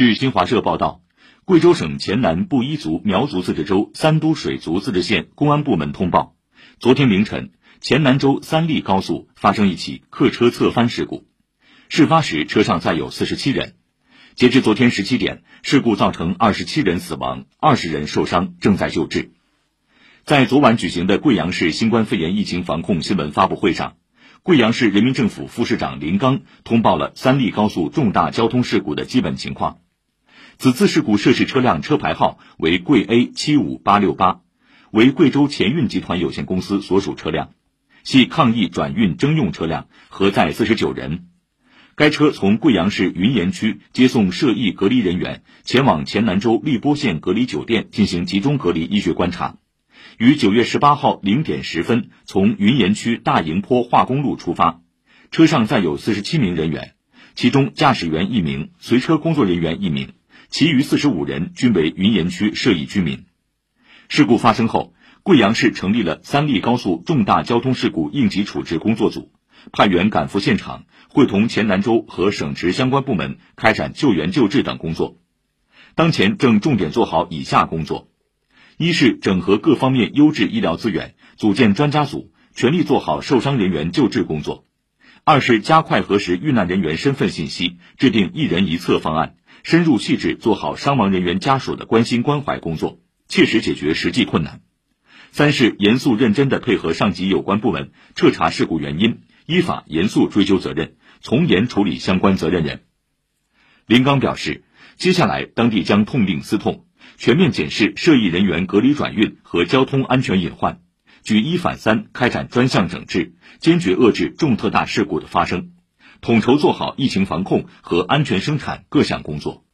据新华社报道，贵州省黔南布依族苗族自治州三都水族自治县公安部门通报，昨天凌晨，黔南州三利高速发生一起客车侧翻事故，事发时车上载有四十七人。截至昨天十七点，事故造成二十七人死亡，二十人受伤，正在救治。在昨晚举行的贵阳市新冠肺炎疫情防控新闻发布会上，贵阳市人民政府副市长林刚通报了三利高速重大交通事故的基本情况。此次事故涉事车辆车牌号为贵 A 七五八六八，为贵州黔运集团有限公司所属车辆，系抗疫转运征用车辆，核载四十九人。该车从贵阳市云岩区接送涉疫隔离人员，前往黔南州荔波县隔离酒店进行集中隔离医学观察。于九月十八号零点十分从云岩区大营坡化工路出发，车上载有四十七名人员，其中驾驶员一名，随车工作人员一名，其余四十五人均为云岩区涉疫居民。事故发生后，贵阳市成立了三利高速重大交通事故应急处置工作组。派员赶赴现场，会同黔南州和省直相关部门开展救援救治等工作。当前正重点做好以下工作：一是整合各方面优质医疗资源，组建专家组，全力做好受伤人员救治工作；二是加快核实遇难人员身份信息，制定一人一策方案，深入细致做好伤亡人员家属的关心关怀工作，切实解决实际困难；三是严肃认真地配合上级有关部门彻查事故原因。依法严肃追究责任，从严处理相关责任人。林刚表示，接下来当地将痛定思痛，全面检视涉疫人员隔离转运和交通安全隐患，举一反三开展专项整治，坚决遏制重特大事故的发生，统筹做好疫情防控和安全生产各项工作。